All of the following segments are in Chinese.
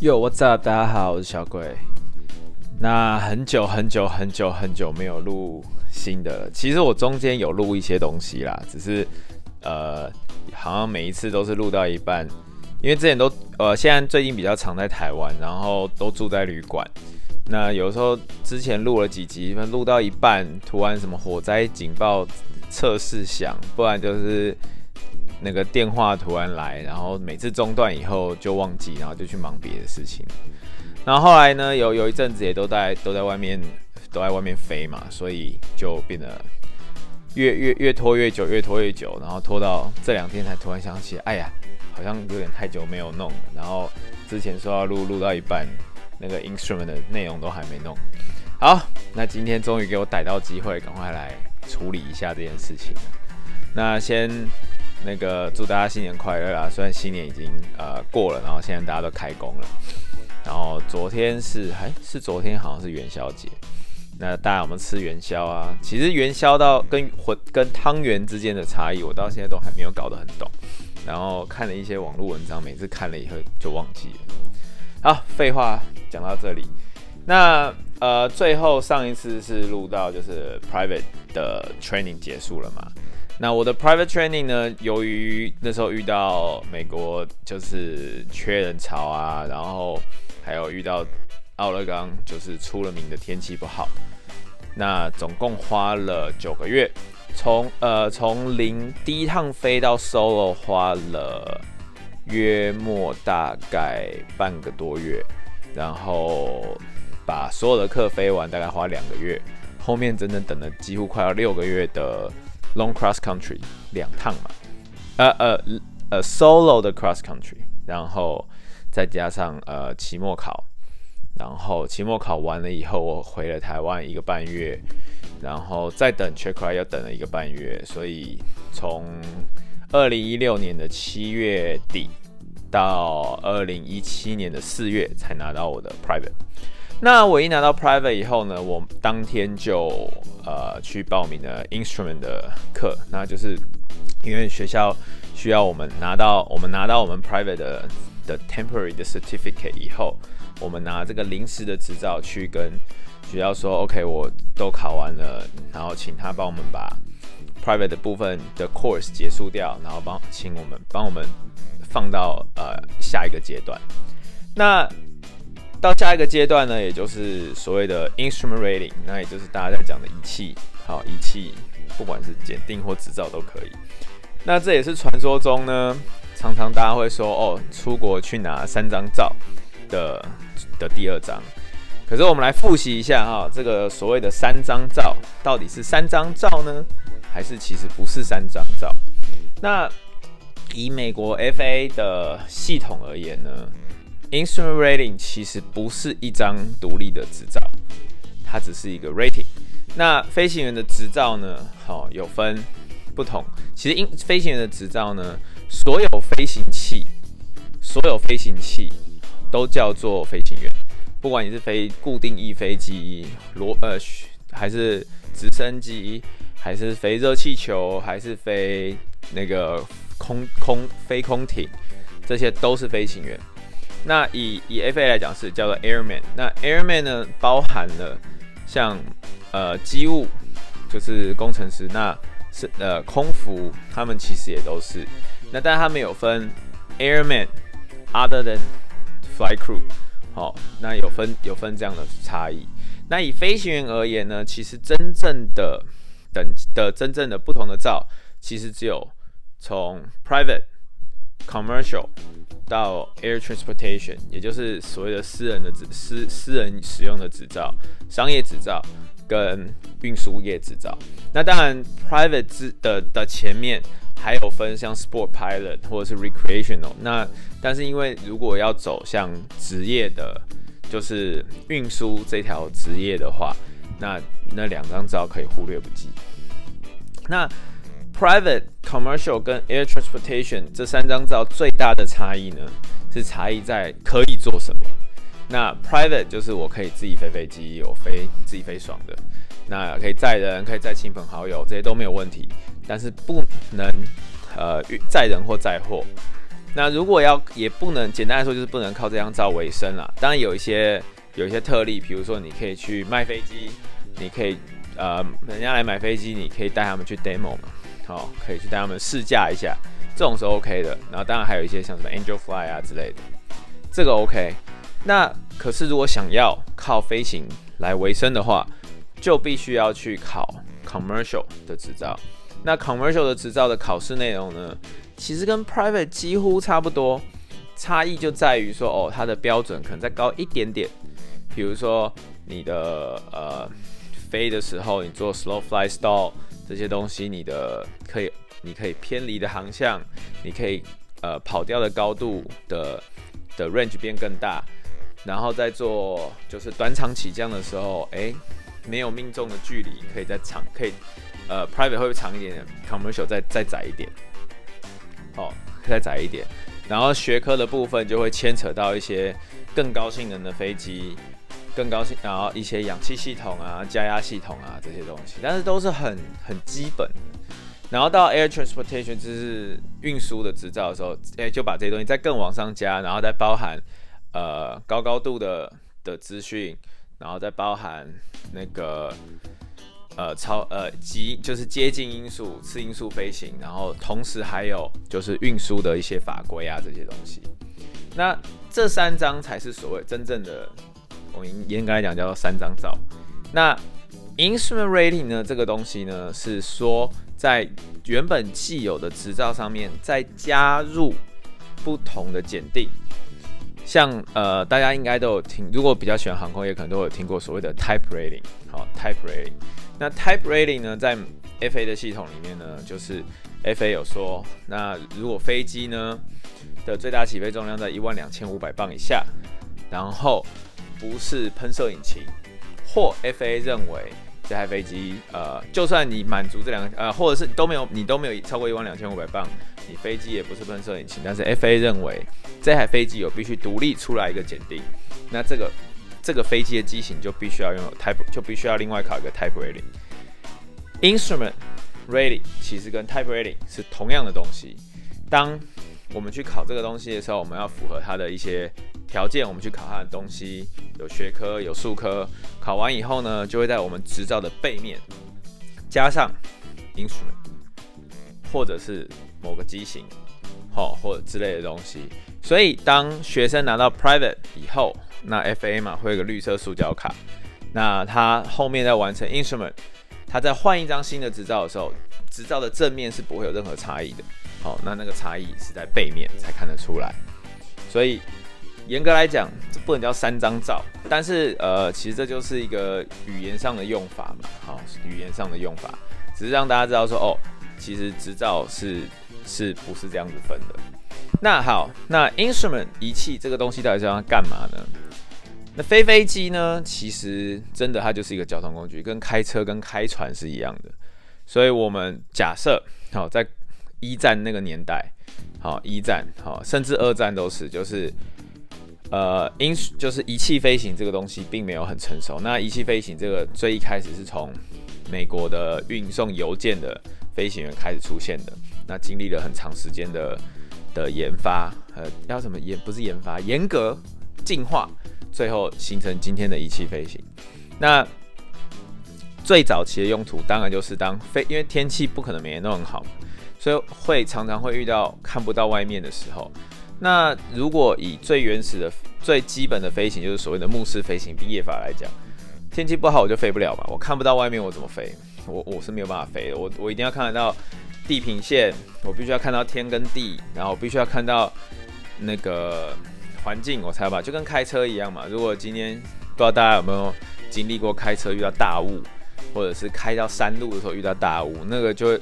Yo, what's up？大家好，我是小鬼。那很久很久很久很久没有录新的了。其实我中间有录一些东西啦，只是呃，好像每一次都是录到一半，因为之前都呃，现在最近比较常在台湾，然后都住在旅馆。那有时候之前录了几集，录到一半，突然什么火灾警报测试响，不然就是。那个电话突然来，然后每次中断以后就忘记，然后就去忙别的事情。然后后来呢，有有一阵子也都在都在外面都在外面飞嘛，所以就变得越越越拖越久，越拖越久，然后拖到这两天才突然想起，哎呀，好像有点太久没有弄了。然后之前说要录录到一半，那个 instrument 的内容都还没弄。好，那今天终于给我逮到机会，赶快来处理一下这件事情。那先。那个祝大家新年快乐啊！虽然新年已经呃过了，然后现在大家都开工了。然后昨天是还是昨天好像是元宵节，那大家有没有吃元宵啊？其实元宵到跟混跟汤圆之间的差异，我到现在都还没有搞得很懂。然后看了一些网络文章，每次看了以后就忘记了。好，废话讲到这里。那呃，最后上一次是录到就是 private 的 training 结束了嘛？那我的 private training 呢？由于那时候遇到美国就是缺人潮啊，然后还有遇到奥勒冈就是出了名的天气不好，那总共花了九个月，从呃从零第一趟飞到 Solo 花了约莫大概半个多月，然后把所有的课飞完大概花两个月，后面真的等了几乎快要六个月的。Long cross country 两趟嘛，呃呃呃 solo 的 cross country，然后再加上呃期末考，然后期末考完了以后，我回了台湾一个半月，然后再等 check ride 又等了一个半月，所以从二零一六年的七月底到二零一七年的四月才拿到我的 private。那我一拿到 private 以后呢，我当天就呃去报名了 instrument 的课，那就是因为学校需要我们拿到我们拿到我们 private 的的 temporary 的 certificate 以后，我们拿这个临时的执照去跟学校说，OK，我都考完了，然后请他帮我们把 private 的部分的 course 结束掉，然后帮请我们帮我们放到呃下一个阶段。那到下一个阶段呢，也就是所谓的 instrument rating，那也就是大家在讲的仪器，好，仪器不管是检定或执照都可以。那这也是传说中呢，常常大家会说哦，出国去拿三张照的的第二张。可是我们来复习一下哈，这个所谓的三张照到底是三张照呢，还是其实不是三张照？那以美国 FAA 的系统而言呢？Instrument rating 其实不是一张独立的执照，它只是一个 rating。那飞行员的执照呢？好、哦，有分不同。其实，因飞行员的执照呢，所有飞行器，所有飞行器都叫做飞行员。不管你是飞固定翼飞机、螺呃，还是直升机，还是飞热气球，还是飞那个空空飞空艇，这些都是飞行员。那以以 FA 来讲是叫做 Airman，那 Airman 呢，包含了像呃机务，就是工程师，那是呃空服，他们其实也都是。那但他们有分 Airman，other than flight crew，好，那有分有分这样的差异。那以飞行员而言呢，其实真正的等的真正的不同的照，其实只有从 Private。Commercial 到 Air Transportation，也就是所谓的私人的执私私人使用的执照、商业执照跟运输业执照。那当然，Private 的的前面还有分像 Sport Pilot 或者是 Recreational。那但是因为如果要走向职业的，就是运输这条职业的话，那那两张照可以忽略不计。那 Private、Commercial 跟 Air Transportation 这三张照最大的差异呢，是差异在可以做什么。那 Private 就是我可以自己飞飞机，我飞自己飞爽的，那可以载人，可以载亲朋好友，这些都没有问题。但是不能呃载人或载货。那如果要也不能简单来说，就是不能靠这张照为生啦。当然有一些有一些特例，比如说你可以去卖飞机，你可以呃人家来买飞机，你可以带他们去 demo 嘛，好，可以去带他们试驾一下，这种是 OK 的。然后当然还有一些像什么 Angel Fly 啊之类的，这个 OK。那可是如果想要靠飞行来维生的话，就必须要去考 Commercial 的执照。那 Commercial 的执照的考试内容呢，其实跟 Private 几乎差不多，差异就在于说，哦，它的标准可能再高一点点。比如说你的呃飞的时候，你做 Slow Fly Stall 这些东西，你的可以你可以偏离的航向，你可以呃跑掉的高度的的 range 变更大。然后再做就是短场起降的时候，哎，没有命中的距离可以再长，可以呃 private 会不会长一点点，commercial 再再窄一点，哦，再窄一点。然后学科的部分就会牵扯到一些更高性能的飞机，更高兴，然后一些氧气系统啊、加压系统啊这些东西，但是都是很很基本的。然后到 air transportation 就是运输的执照的时候，哎，就把这些东西再更往上加，然后再包含。呃，高高度的的资讯，然后再包含那个呃超呃极就是接近音速、次音速飞行，然后同时还有就是运输的一些法规啊这些东西。那这三张才是所谓真正的，我应严格来讲叫做三张照。那 instrument rating 呢，这个东西呢是说在原本既有的执照上面再加入不同的检定。像呃，大家应该都有听，如果比较喜欢航空业，可能都有听过所谓的 Type Rating，好，Type Rating。那 Type Rating 呢，在 FA 的系统里面呢，就是 FA 有说，那如果飞机呢的最大起飞重量在一万两千五百磅以下，然后不是喷射引擎，或 FA 认为这台飞机呃，就算你满足这两个呃，或者是都没有，你都没有超过一万两千五百磅。你飞机也不是喷射引擎，但是 FA 认为这台飞机有必须独立出来一个检定，那这个这个飞机的机型就必须要拥有 Type，就必须要另外考一个 Type Rating。Instrument Rating 其实跟 Type Rating 是同样的东西。当我们去考这个东西的时候，我们要符合它的一些条件，我们去考它的东西，有学科有数科，考完以后呢，就会在我们执照的背面加上 Instrument，或者是。某个机型，好，或者之类的东西，所以当学生拿到 private 以后，那 FA 嘛会有个绿色塑胶卡，那他后面再完成 instrument，他再换一张新的执照的时候，执照的正面是不会有任何差异的，好，那那个差异是在背面才看得出来，所以严格来讲，这不能叫三张照，但是呃，其实这就是一个语言上的用法嘛，好，语言上的用法，只是让大家知道说，哦，其实执照是。是不是这样子分的？那好，那 instrument 仪器这个东西到底是要干嘛呢？那飞飞机呢？其实真的它就是一个交通工具，跟开车跟开船是一样的。所以我们假设，好，在一战那个年代，好，一战，好，甚至二战都是，就是呃因就是仪器飞行这个东西并没有很成熟。那仪器飞行这个最一开始是从美国的运送邮件的飞行员开始出现的。那经历了很长时间的的研发，呃，要什么研不是研发，严格进化，最后形成今天的仪器飞行。那最早期的用途当然就是当飞，因为天气不可能每年都很好，会常常会遇到看不到外面的时候。那如果以最原始的、最基本的飞行，就是所谓的目视飞行毕业法来讲，天气不好我就飞不了嘛，我看不到外面我怎么飞？我我是没有办法飞的，我我一定要看得到。地平线，我必须要看到天跟地，然后我必须要看到那个环境，我才把就跟开车一样嘛。如果今天不知道大家有没有经历过开车遇到大雾，或者是开到山路的时候遇到大雾，那个就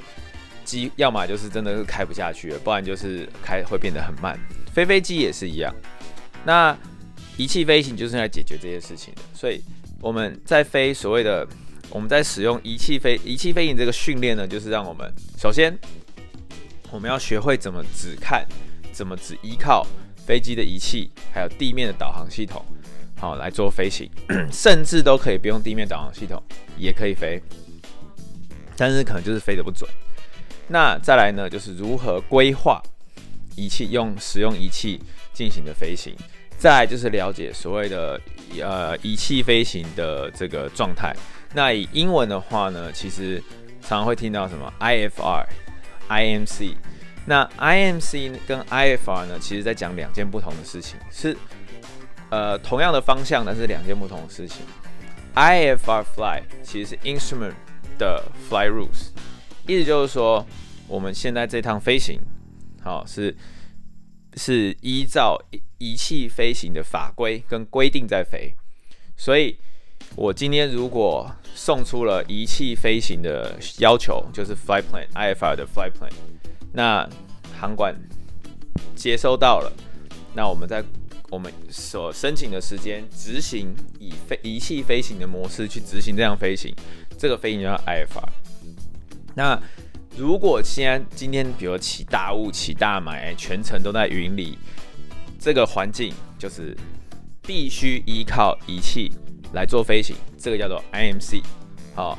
机要么就是真的是开不下去了，不然就是开会变得很慢。飞飞机也是一样，那仪器飞行就是来解决这些事情的。所以我们在飞所谓的。我们在使用仪器飞仪器飞行这个训练呢，就是让我们首先我们要学会怎么只看，怎么只依靠飞机的仪器，还有地面的导航系统，好来做飞行，甚至都可以不用地面导航系统也可以飞，但是可能就是飞得不准。那再来呢，就是如何规划仪器用使用仪器进行的飞行。再就是了解所谓的呃仪器飞行的这个状态。那以英文的话呢，其实常常会听到什么 IFR、IMC。那 IMC 跟 IFR 呢，其实在讲两件不同的事情，是呃同样的方向，但是两件不同的事情。IFR fly 其实是 instrument 的 fly rules，意思就是说我们现在这趟飞行，好是。是依照仪器飞行的法规跟规定在飞，所以我今天如果送出了仪器飞行的要求，就是 flight plan IFR 的 flight plan，那航管接收到了，那我们在我们所申请的时间执行以飞仪器飞行的模式去执行这样飞行，这个飞行叫 IFR。那如果现在今天，比如起大雾、起大霾，全程都在云里，这个环境就是必须依靠仪器来做飞行，这个叫做 IMC，好，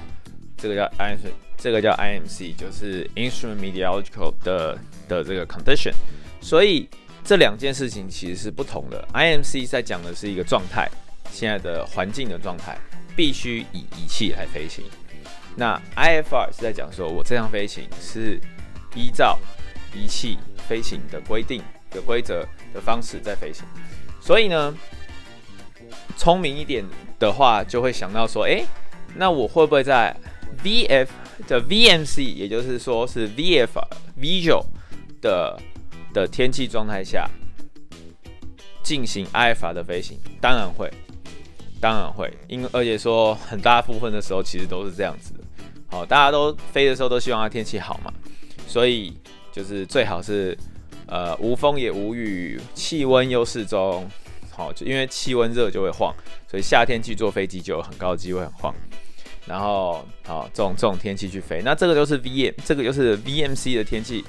这个叫 IMC，这个叫 IMC，就是 Instrument Meteorological 的的这个 condition。所以这两件事情其实是不同的。IMC 在讲的是一个状态，现在的环境的状态必须以仪器来飞行。那 IFR 是在讲说，我这样飞行是依照仪器飞行的规定的规则的方式在飞行，所以呢，聪明一点的话就会想到说，诶，那我会不会在 VF 的 VMC，也就是说是 Vf Visual 的的天气状态下进行 IFR 的飞行？当然会，当然会，因为而且说很大部分的时候其实都是这样子。好，大家都飞的时候都希望它天气好嘛，所以就是最好是呃无风也无雨，气温又适中。好，就因为气温热就会晃，所以夏天去坐飞机就有很高的机会很晃。然后好，这种这种天气去飞，那这个就是 VM，这个就是 VMC 的天气。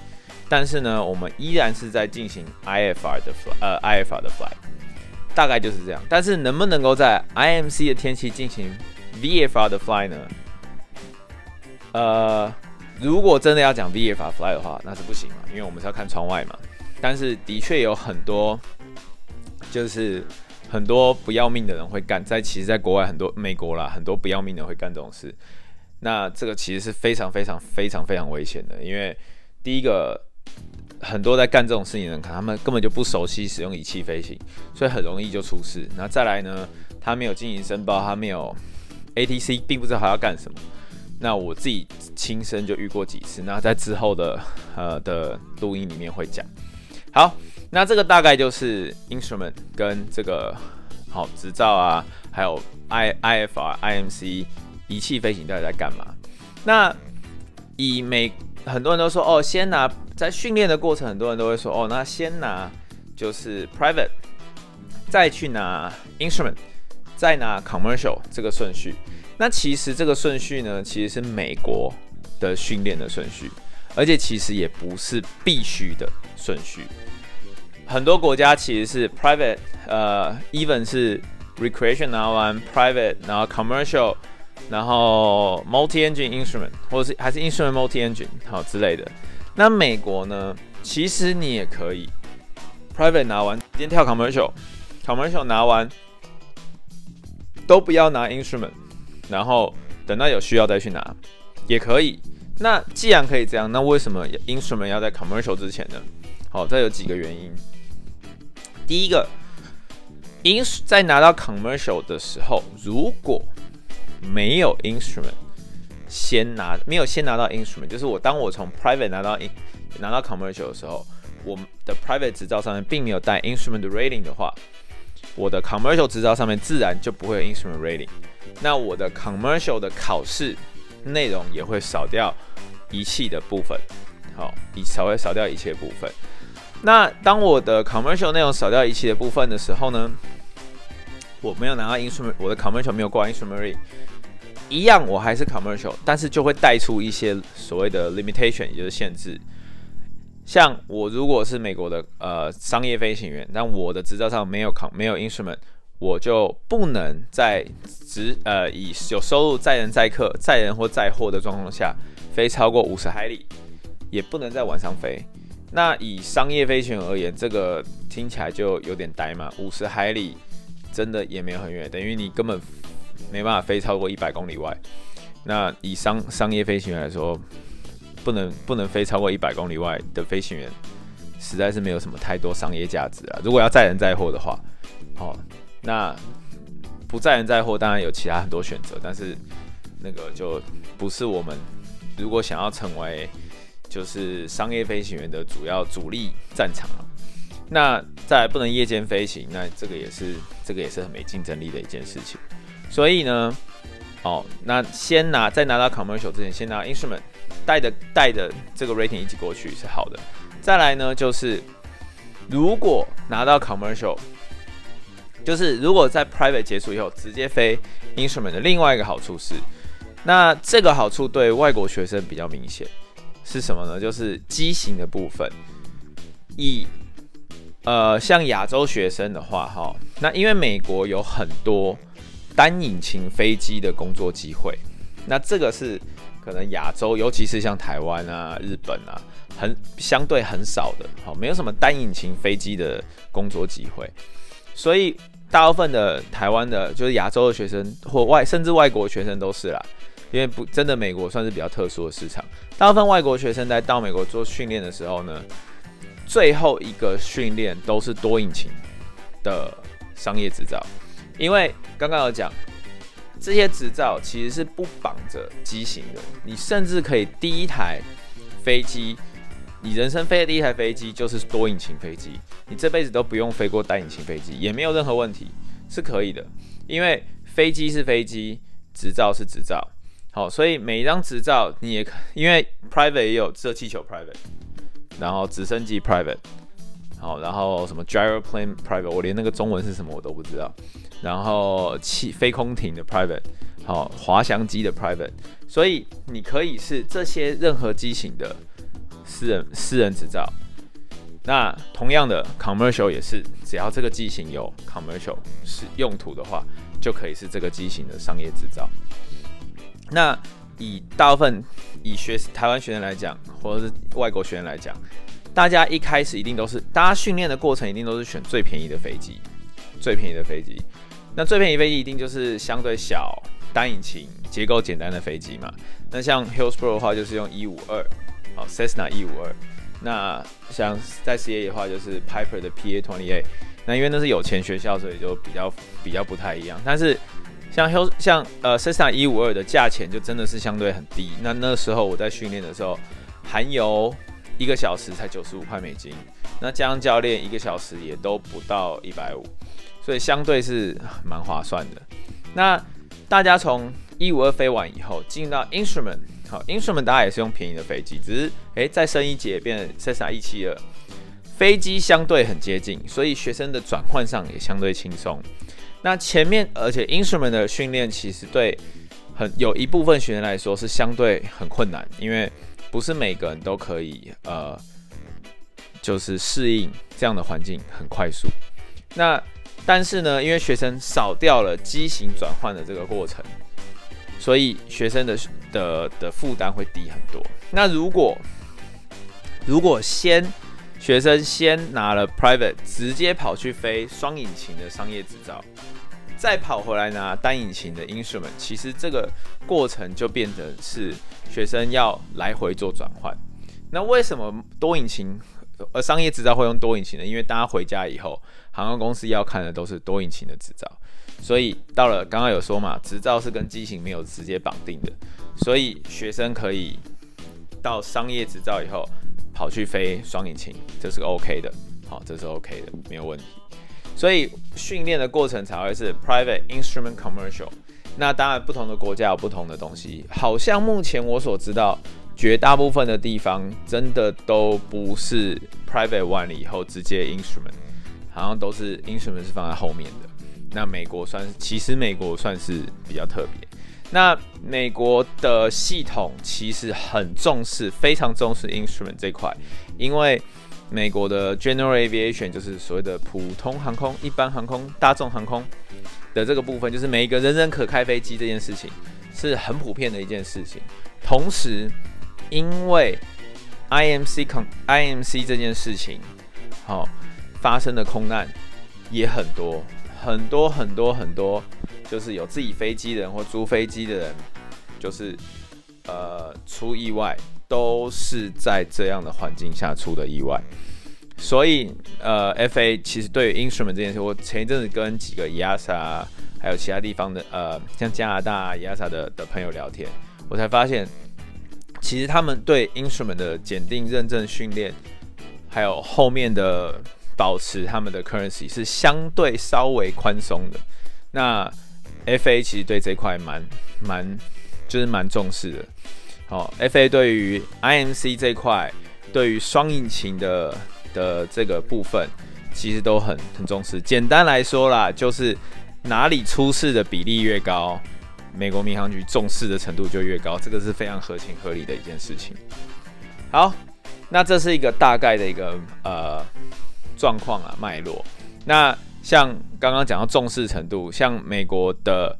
但是呢，我们依然是在进行 IFR 的 fly，呃 IFR 的 fly，大概就是这样。但是能不能够在 IMC 的天气进行 VFR 的 fly 呢？呃，如果真的要讲 VFR fly 的话，那是不行嘛，因为我们是要看窗外嘛。但是的确有很多，就是很多不要命的人会干，在其实，在国外很多美国啦，很多不要命的人会干这种事。那这个其实是非常非常非常非常危险的，因为第一个，很多在干这种事情的人，可能他们根本就不熟悉使用仪器飞行，所以很容易就出事。那再来呢，他没有经营申报，他没有 ATC，并不知道他要干什么。那我自己亲身就遇过几次，那在之后的呃的录音里面会讲。好，那这个大概就是 instrument 跟这个好执照啊，还有 I IFR IMC 仪器飞行到底在干嘛？那以每很多人都说哦，先拿在训练的过程，很多人都会说哦，那先拿就是 private，再去拿 instrument，再拿 commercial 这个顺序。那其实这个顺序呢，其实是美国的训练的顺序，而且其实也不是必须的顺序。很多国家其实是 private，呃，even 是 recreation 拿完 private，然后 commercial，然后 multi-engine instrument，或者是还是 instrument multi-engine 好之类的。那美国呢，其实你也可以 private 拿完，先跳 commercial，commercial 拿完都不要拿 instrument。然后等到有需要再去拿，也可以。那既然可以这样，那为什么 instrument 要在 commercial 之前呢？好，这有几个原因。第一个，in 在拿到 commercial 的时候，如果没有 instrument 先拿，没有先拿到 instrument，就是我当我从 private 拿到拿到 commercial 的时候，我的 private 执照上面并没有带 instrument 的 rating 的话，我的 commercial 执照上面自然就不会有 instrument rating。那我的 commercial 的考试内容也会少掉仪器的部分，好，以才会少掉仪器的部分。那当我的 commercial 内容少掉仪器的部分的时候呢，我没有拿到 instrument，我的 commercial 没有过 instrument，一样我还是 commercial，但是就会带出一些所谓的 limitation，也就是限制。像我如果是美国的呃商业飞行员，但我的执照上没有考没有 instrument。我就不能在只呃以有收入载人载客载人或载货的状况下飞超过五十海里，也不能在晚上飞。那以商业飞行员而言，这个听起来就有点呆嘛。五十海里真的也没有很远，等于你根本没办法飞超过一百公里外。那以商商业飞行员来说，不能不能飞超过一百公里外的飞行员，实在是没有什么太多商业价值啊。如果要载人载货的话，哦，那不载人载货当然有其他很多选择，但是那个就不是我们如果想要成为就是商业飞行员的主要主力战场了。那在不能夜间飞行，那这个也是这个也是很没竞争力的一件事情。所以呢，哦，那先拿在拿到 commercial 之前，先拿 instrument 带的带的这个 rating 一起过去是好的。再来呢，就是如果拿到 commercial，就是如果在 private 结束以后直接飞 instrument 的另外一个好处是，那这个好处对外国学生比较明显是什么呢？就是机型的部分，以呃像亚洲学生的话，哈，那因为美国有很多单引擎飞机的工作机会，那这个是可能亚洲，尤其是像台湾啊、日本啊。很相对很少的，好，没有什么单引擎飞机的工作机会，所以大部分的台湾的，就是亚洲的学生或外甚至外国学生都是啦，因为不真的美国算是比较特殊的市场，大部分外国学生在到美国做训练的时候呢，最后一个训练都是多引擎的商业执照，因为刚刚有讲这些执照其实是不绑着机型的，你甚至可以第一台飞机。你人生飞的第一台飞机就是多引擎飞机，你这辈子都不用飞过单引擎飞机，也没有任何问题，是可以的。因为飞机是飞机，执照是执照，好，所以每一张执照你也可，因为 private 也有热气球 private，然后直升机 private，好，然后什么 gyroplane private，我连那个中文是什么我都不知道，然后气飞空艇的 private，好，滑翔机的 private，所以你可以是这些任何机型的。私人私人执照，那同样的 commercial 也是，只要这个机型有 commercial 是用途的话，就可以是这个机型的商业执照。那以大部分以学台湾学生来讲，或者是外国学生来讲，大家一开始一定都是，大家训练的过程一定都是选最便宜的飞机，最便宜的飞机。那最便宜飞机一定就是相对小、单引擎、结构简单的飞机嘛。那像 Hillsboro 的话，就是用一五二。好，Cessna 一五二，那像在 CA 的话就是 Piper 的 PA twenty eight，那因为那是有钱学校，所以就比较比较不太一样。但是像 Hills，像呃 Cessna 一五二的价钱就真的是相对很低。那那时候我在训练的时候，含油一个小时才九十五块美金，那加上教练一个小时也都不到一百五，所以相对是蛮划算的。那大家从一五二飞完以后，进到 Instrument。好，Instrument 大家也是用便宜的飞机，只是诶再升一节变成 Cessna 一七二，飞机相对很接近，所以学生的转换上也相对轻松。那前面而且 Instrument 的训练其实对很有一部分学生来说是相对很困难，因为不是每个人都可以呃就是适应这样的环境很快速。那但是呢，因为学生少掉了机型转换的这个过程。所以学生的的的负担会低很多。那如果如果先学生先拿了 private，直接跑去飞双引擎的商业执照，再跑回来拿单引擎的 instrument，其实这个过程就变成是学生要来回做转换。那为什么多引擎呃商业执照会用多引擎呢？因为大家回家以后，航空公司要看的都是多引擎的执照。所以到了刚刚有说嘛，执照是跟机型没有直接绑定的，所以学生可以到商业执照以后跑去飞双引擎，这是 OK 的，好，这是 OK 的，没有问题。所以训练的过程才会是 private instrument commercial。那当然不同的国家有不同的东西，好像目前我所知道，绝大部分的地方真的都不是 private one 了以后直接 instrument，好像都是 instrument 是放在后面的。那美国算，其实美国算是比较特别。那美国的系统其实很重视，非常重视 instrument 这块，因为美国的 general aviation 就是所谓的普通航空、一般航空、大众航空的这个部分，就是每一个人人可开飞机这件事情是很普遍的一件事情。同时，因为 IMC 空 IMC 这件事情，好、发生的空难也很多很多很多很多，就是有自己飞机的人或租飞机的人，就是呃出意外，都是在这样的环境下出的意外。所以呃，FA 其实对于 instrument 这件事，我前一阵子跟几个 EASA 还有其他地方的呃，像加拿大 EASA 的的朋友聊天，我才发现。其实他们对 instrument 的检定、认证、训练，还有后面的保持他们的 currency 是相对稍微宽松的。那 FA 其实对这块蛮蛮就是蛮重视的。好，FA 对于 IMC 这块，对于双引擎的的这个部分，其实都很很重视。简单来说啦，就是哪里出事的比例越高。美国民航局重视的程度就越高，这个是非常合情合理的一件事情。好，那这是一个大概的一个呃状况啊脉络。那像刚刚讲到重视程度，像美国的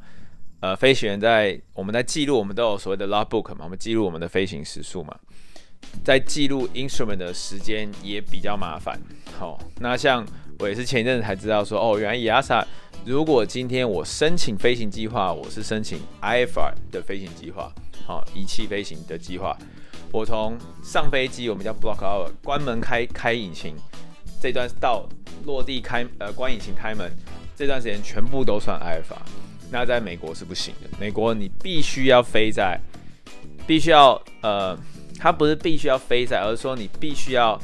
呃飞行员在我们在记录，我们都有所谓的 logbook 嘛，我们记录我们的飞行时数嘛，在记录 instrument 的时间也比较麻烦。好，那像我也是前一阵子才知道说，哦，原来 EASA。如果今天我申请飞行计划，我是申请 IFR 的飞行计划，好，仪器飞行的计划。我从上飞机，我们叫 block hour，关门开开引擎，这段到落地开呃关引擎开门，这段时间全部都算 IFR。那在美国是不行的，美国你必须要飞在，必须要呃，它不是必须要飞在，而是说你必须要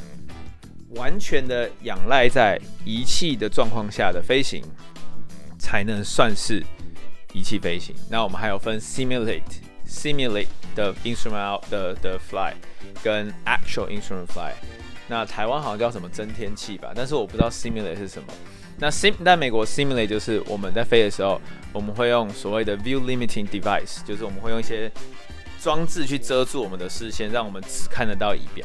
完全的仰赖在仪器的状况下的飞行。才能算是仪器飞行。那我们还有分 simulate simulate 的 instrument 的的 fly 跟 actual instrument fly。那台湾好像叫什么增添器吧，但是我不知道 simulate 是什么。那 sim 在美国 simulate 就是我们在飞的时候，我们会用所谓的 view limiting device，就是我们会用一些装置去遮住我们的视线，让我们只看得到仪表。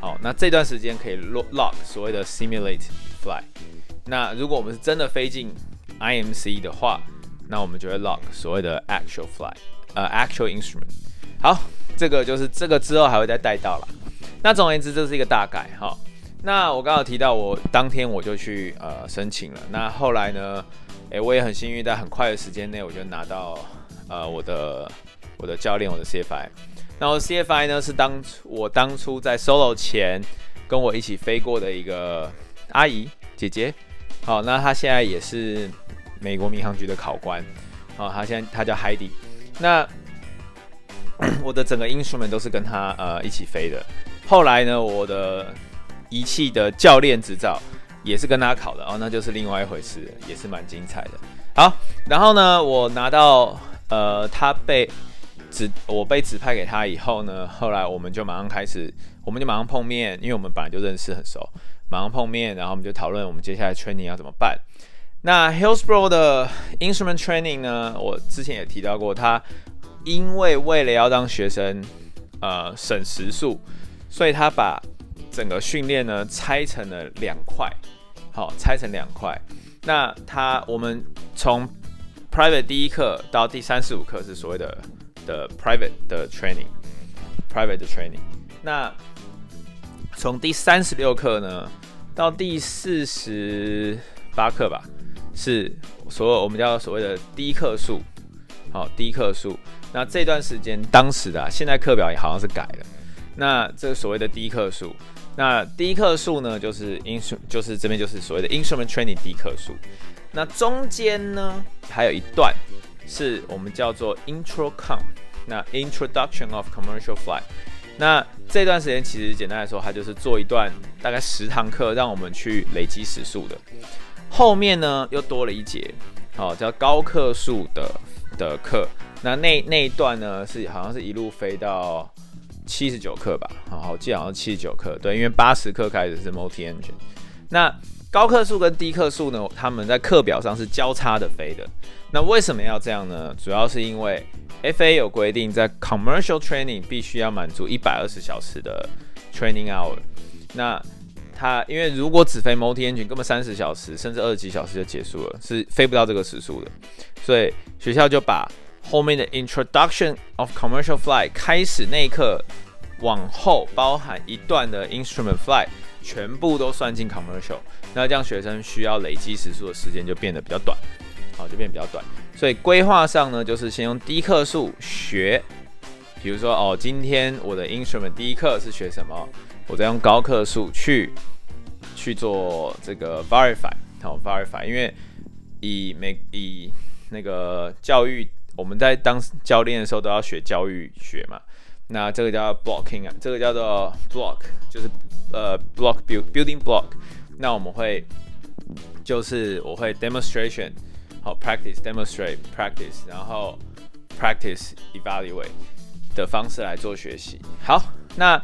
好，那这段时间可以 lock 所谓的 simulate fly。那如果我们是真的飞进 IMC 的话，那我们就会 lock 所谓的 actual fly，呃，actual instrument。好，这个就是这个之后还会再带到了。那总而言之，这是一个大概哈。那我刚刚提到，我当天我就去呃申请了。那后来呢，诶、我也很幸运，在很快的时间内，我就拿到呃我的我的教练，我的 CFI。那我 CFI 呢，是当初我当初在 solo 前跟我一起飞过的一个阿姨姐姐。好，那她现在也是。美国民航局的考官，好，她现在她叫 Heidi。那 我的整个 instrument 都是跟他呃一起飞的。后来呢，我的仪器的教练执照也是跟他考的哦，那就是另外一回事，也是蛮精彩的。好，然后呢，我拿到呃他被指我被指派给他以后呢，后来我们就马上开始，我们就马上碰面，因为我们本来就认识很熟，马上碰面，然后我们就讨论我们接下来 training 要怎么办。那 Hillsboro 的 instrument training 呢？我之前也提到过，他因为为了要让学生呃省时数，所以他把整个训练呢拆成了两块，好，拆成两块。那他我们从 private 第一课到第三十五课是所谓的的 private 的 training，private 的 training。那从第三十六课呢到第四十八课吧。是所有我们叫所谓的低课数，好，低课数。那这段时间当时的、啊，现在课表也好像是改了。那这个所谓的低课数，那低课数呢，就是 in 就是这边就是所谓的 instrument training 低课数。那中间呢，还有一段是我们叫做 intro com，那 introduction of commercial flight。那这段时间其实简单来说，它就是做一段大概十堂课，让我们去累积时数的。后面呢又多了一节，好，叫高课数的的课。那那那一段呢是好像是一路飞到七十九课吧，好，我记好像七十九课。对，因为八十课开始是 multi engine。那高克数跟低克数呢，他们在课表上是交叉的飞的。那为什么要这样呢？主要是因为 FA 有规定，在 commercial training 必须要满足一百二十小时的 training hour。那它因为如果只飞 multi engine，根本三十小时甚至二十几小时就结束了，是飞不到这个时速的。所以学校就把后面的 introduction of commercial flight 开始那一课往后包含一段的 instrument flight，全部都算进 commercial。那这样学生需要累积时数的时间就变得比较短，好，就变得比较短。所以规划上呢，就是先用低课数学，比如说哦，今天我的 instrument 第一课是学什么，我再用高课数去去做这个 verify，好 verify，因为以每以那个教育，我们在当教练的时候都要学教育学嘛。那这个叫 blocking 啊，这个叫做 block，就是呃 block build building block。那我们会就是我会 demonstration，好 practice demonstrate practice，然后 practice evaluate 的方式来做学习。好，那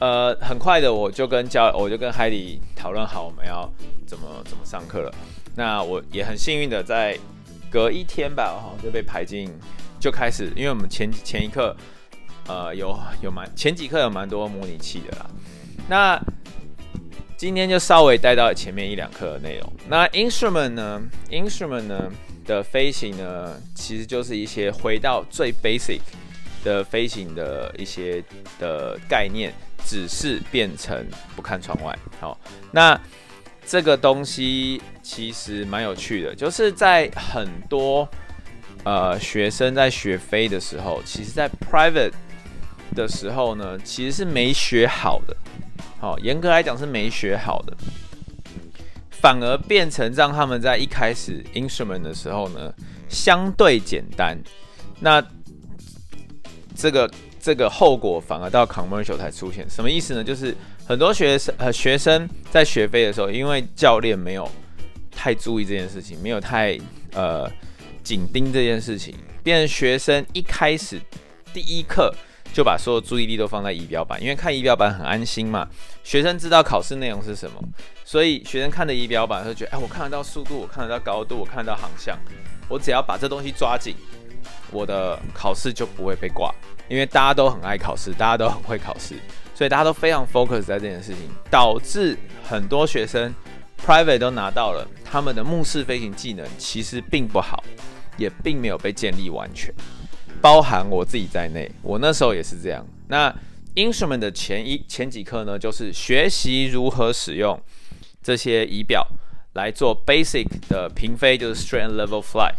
呃很快的我就跟教我就跟海迪讨论好我们要怎么怎么上课了。那我也很幸运的在隔一天吧，哈就被排进就开始，因为我们前前一课。呃，有有蛮前几课有蛮多模拟器的啦。那今天就稍微带到前面一两课的内容。那 instrument 呢？instrument 呢的飞行呢，其实就是一些回到最 basic 的飞行的一些的概念，只是变成不看窗外。好，那这个东西其实蛮有趣的，就是在很多呃学生在学飞的时候，其实在 private 的时候呢，其实是没学好的，好，严格来讲是没学好的，反而变成让他们在一开始 instrument 的时候呢，相对简单，那这个这个后果反而到 commercial 才出现，什么意思呢？就是很多学生呃学生在学飞的时候，因为教练没有太注意这件事情，没有太呃紧盯这件事情，变成学生一开始第一课。就把所有注意力都放在仪表板，因为看仪表板很安心嘛。学生知道考试内容是什么，所以学生看的仪表板会觉得，哎，我看得到速度，我看得到高度，我看得到航向，我只要把这东西抓紧，我的考试就不会被挂。因为大家都很爱考试，大家都很会考试，所以大家都非常 focus 在这件事情，导致很多学生 private 都拿到了，他们的目视飞行技能其实并不好，也并没有被建立完全。包含我自己在内，我那时候也是这样。那 instrument 的前一前几课呢，就是学习如何使用这些仪表来做 basic 的平飞，就是 straight and level fly，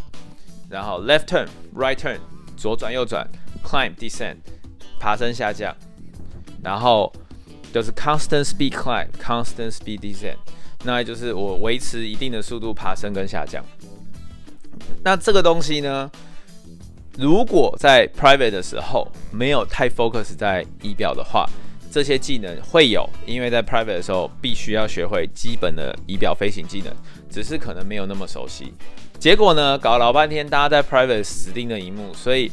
然后 left turn、right turn 左转右转，climb、descend，爬升下降，然后就是 constant speed climb、constant speed descent，那就是我维持一定的速度爬升跟下降。那这个东西呢？如果在 private 的时候没有太 focus 在仪表的话，这些技能会有，因为在 private 的时候必须要学会基本的仪表飞行技能，只是可能没有那么熟悉。结果呢，搞老半天，大家在 private 死盯着荧幕，所以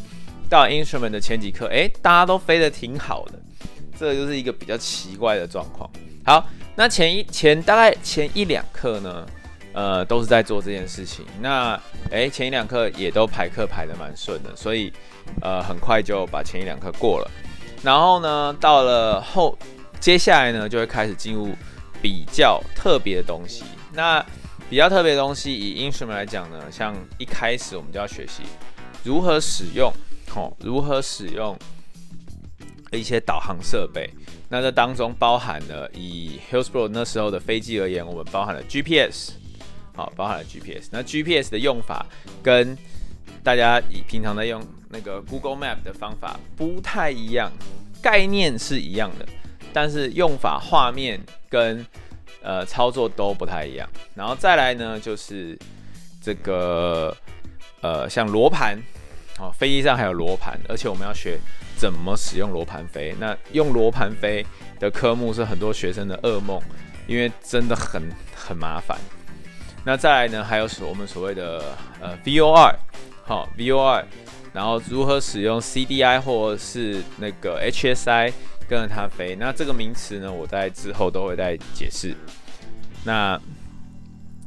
到 instrument 的前几课，诶，大家都飞得挺好的，这就是一个比较奇怪的状况。好，那前一前大概前一两课呢？呃，都是在做这件事情。那，诶，前一两课也都排课排得蛮顺的，所以，呃，很快就把前一两课过了。然后呢，到了后，接下来呢，就会开始进入比较特别的东西。那比较特别的东西，以 instrument 来讲呢，像一开始我们就要学习如何使用，哦，如何使用一些导航设备。那这当中包含了以 Hillsboro 那时候的飞机而言，我们包含了 GPS。好，包含了 GPS。那 GPS 的用法跟大家以平常在用那个 Google Map 的方法不太一样，概念是一样的，但是用法、画面跟呃操作都不太一样。然后再来呢，就是这个呃像罗盘，哦，飞机上还有罗盘，而且我们要学怎么使用罗盘飞。那用罗盘飞的科目是很多学生的噩梦，因为真的很很麻烦。那再来呢，还有所我们所谓的呃 VOR，好 VOR，然后如何使用 CDI 或是那个 HSI 跟着它飞。那这个名词呢，我在之后都会再解释。那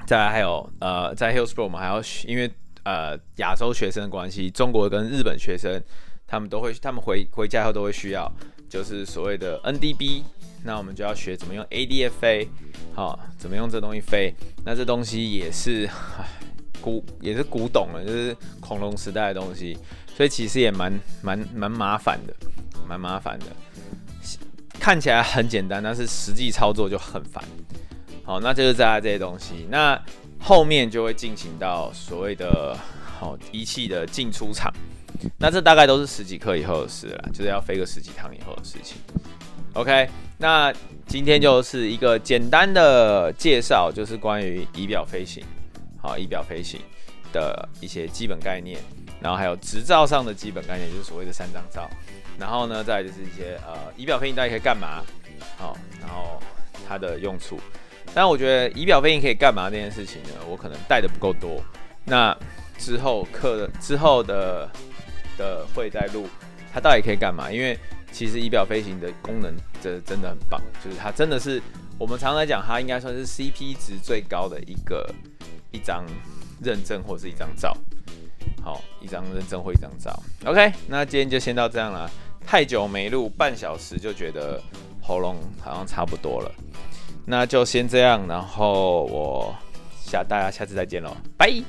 再来还有呃，在 Hillsboro 我们还要因为呃亚洲学生的关系，中国跟日本学生他们都会，他们回回家后都会需要，就是所谓的 NDB。那我们就要学怎么用 ADF 飞，好，怎么用这东西飞。那这东西也是古，也是古董了，就是恐龙时代的东西，所以其实也蛮蛮蛮麻烦的，蛮麻烦的。看起来很简单，但是实际操作就很烦。好，那就是在这些东西，那后面就会进行到所谓的好仪器的进出厂。那这大概都是十几克以后的事了，就是要飞个十几趟以后的事情。OK，那今天就是一个简单的介绍，就是关于仪表飞行，好，仪表飞行的一些基本概念，然后还有执照上的基本概念，就是所谓的三张照。然后呢，再就是一些呃仪表飞行到底可以干嘛，好，然后它的用处。但我觉得仪表飞行可以干嘛这件事情呢，我可能带的不够多。那之后课之后的。的会在录，它到底可以干嘛？因为其实仪表飞行的功能真真的很棒，就是它真的是我们常常讲，它应该算是 CP 值最高的一个一张认证或是一张照。好，一张认证或一张照。OK，那今天就先到这样了。太久没录，半小时就觉得喉咙好像差不多了，那就先这样。然后我下大家下次再见喽，拜。